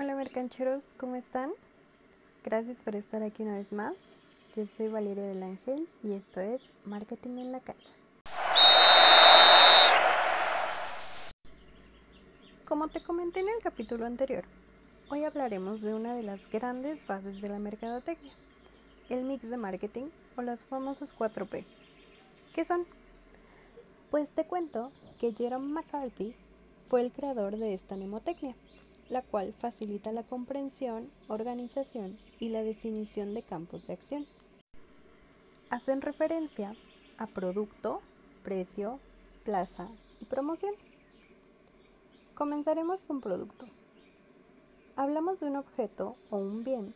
Hola mercancheros, ¿cómo están? Gracias por estar aquí una vez más. Yo soy Valeria del Ángel y esto es Marketing en la cancha. Como te comenté en el capítulo anterior, hoy hablaremos de una de las grandes bases de la mercadotecnia, el mix de marketing o las famosas 4P. ¿Qué son? Pues te cuento que Jerome McCarthy fue el creador de esta mnemotecnia la cual facilita la comprensión, organización y la definición de campos de acción. Hacen referencia a producto, precio, plaza y promoción. Comenzaremos con producto. Hablamos de un objeto o un bien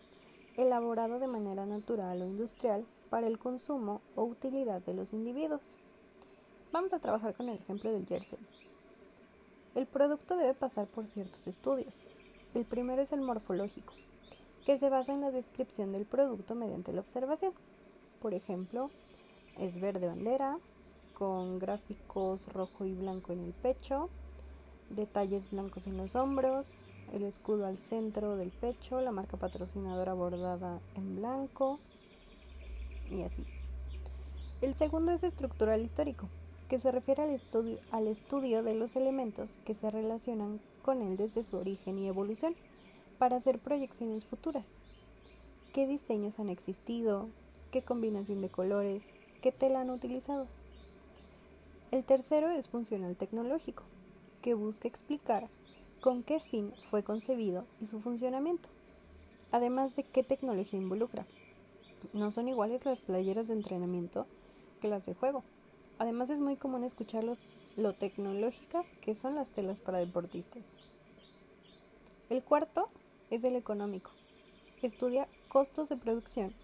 elaborado de manera natural o industrial para el consumo o utilidad de los individuos. Vamos a trabajar con el ejemplo del jersey. El producto debe pasar por ciertos estudios. El primero es el morfológico, que se basa en la descripción del producto mediante la observación. Por ejemplo, es verde bandera, con gráficos rojo y blanco en el pecho, detalles blancos en los hombros, el escudo al centro del pecho, la marca patrocinadora bordada en blanco y así. El segundo es estructural histórico, que se refiere al estudio, al estudio de los elementos que se relacionan con él desde su origen y evolución, para hacer proyecciones futuras. ¿Qué diseños han existido? ¿Qué combinación de colores? ¿Qué tela han utilizado? El tercero es funcional tecnológico, que busca explicar con qué fin fue concebido y su funcionamiento, además de qué tecnología involucra. No son iguales las playeras de entrenamiento que las de juego. Además es muy común escuchar lo tecnológicas que son las telas para deportistas. El cuarto es el económico. Estudia costos de producción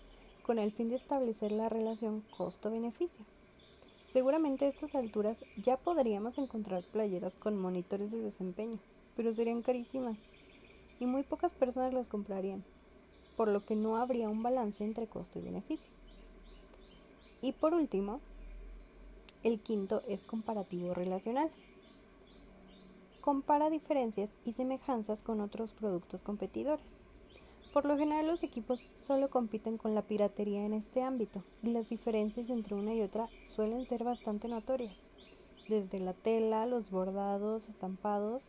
con el fin de establecer la relación costo-beneficio. Seguramente a estas alturas ya podríamos encontrar playeras con monitores de desempeño, pero serían carísimas y muy pocas personas las comprarían, por lo que no habría un balance entre costo y beneficio. Y por último, el quinto es comparativo relacional. Compara diferencias y semejanzas con otros productos competidores. Por lo general los equipos solo compiten con la piratería en este ámbito y las diferencias entre una y otra suelen ser bastante notorias, desde la tela, los bordados, estampados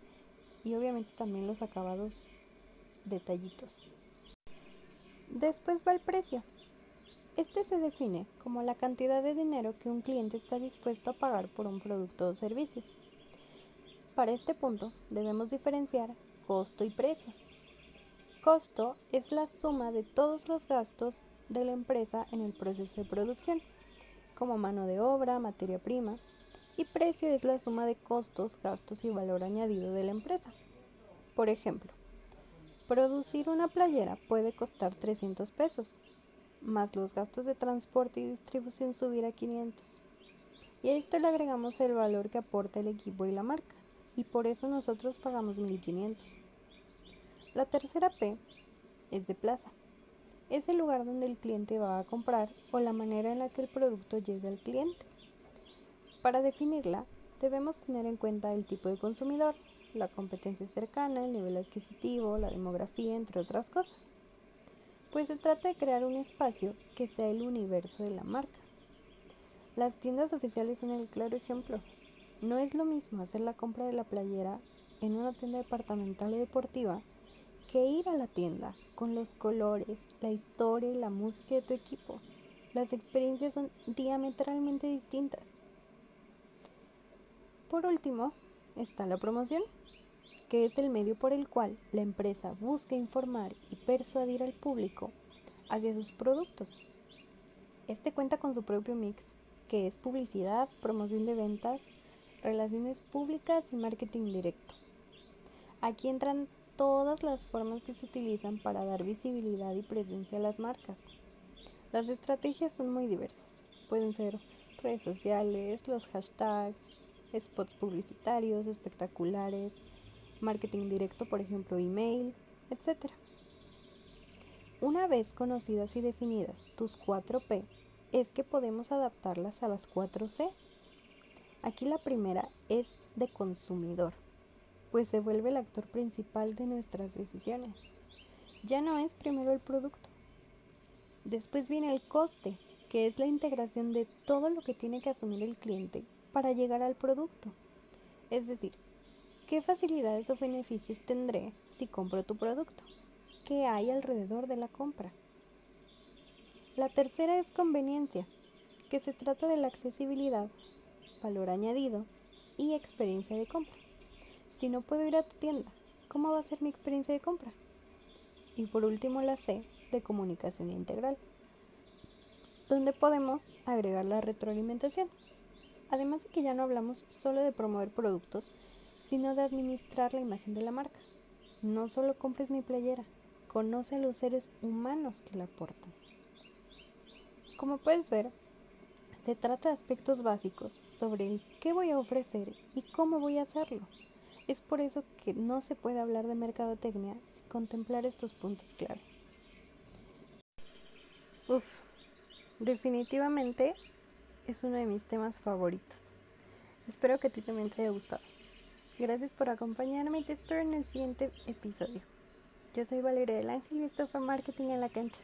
y obviamente también los acabados detallitos. Después va el precio. Este se define como la cantidad de dinero que un cliente está dispuesto a pagar por un producto o servicio. Para este punto debemos diferenciar costo y precio. Costo es la suma de todos los gastos de la empresa en el proceso de producción, como mano de obra, materia prima, y precio es la suma de costos, gastos y valor añadido de la empresa. Por ejemplo, producir una playera puede costar 300 pesos, más los gastos de transporte y distribución subir a 500. Y a esto le agregamos el valor que aporta el equipo y la marca, y por eso nosotros pagamos 1500. La tercera P es de plaza. Es el lugar donde el cliente va a comprar o la manera en la que el producto llega al cliente. Para definirla, debemos tener en cuenta el tipo de consumidor, la competencia cercana, el nivel adquisitivo, la demografía, entre otras cosas pues se trata de crear un espacio que sea el universo de la marca. Las tiendas oficiales son el claro ejemplo. No es lo mismo hacer la compra de la playera en una tienda departamental o deportiva que ir a la tienda con los colores, la historia y la música de tu equipo. Las experiencias son diametralmente distintas. Por último, está la promoción que es el medio por el cual la empresa busca informar y persuadir al público hacia sus productos. Este cuenta con su propio mix, que es publicidad, promoción de ventas, relaciones públicas y marketing directo. Aquí entran todas las formas que se utilizan para dar visibilidad y presencia a las marcas. Las estrategias son muy diversas. Pueden ser redes sociales, los hashtags, spots publicitarios, espectaculares, marketing directo, por ejemplo, email, etc. Una vez conocidas y definidas tus 4P, es que podemos adaptarlas a las 4C. Aquí la primera es de consumidor. pues se vuelve el actor principal de nuestras decisiones. Ya no es primero el producto. Después viene el coste, que es la integración de todo lo que tiene que asumir el cliente para llegar al producto. Es decir, ¿qué facilidades o beneficios tendré si compro tu producto? ¿Qué hay alrededor de la compra? La tercera es conveniencia, que se trata de la accesibilidad, valor añadido y experiencia de compra. Si no puedo ir a tu tienda, ¿cómo va a ser mi experiencia de compra? Y por último la C de comunicación integral, donde podemos agregar la retroalimentación. Además de que ya no hablamos solo de promover productos, sino de administrar la imagen de la marca. No solo compres mi playera, conoce a los seres humanos que la portan. Como puedes ver, se trata de aspectos básicos sobre el qué voy a ofrecer y cómo voy a hacerlo. Es por eso que no se puede hablar de mercadotecnia sin contemplar estos puntos clave. Uf, definitivamente es uno de mis temas favoritos. Espero que a ti también te haya gustado. Gracias por acompañarme y te espero en el siguiente episodio. Yo soy Valeria del Ángel y esto fue Marketing en la Cancha.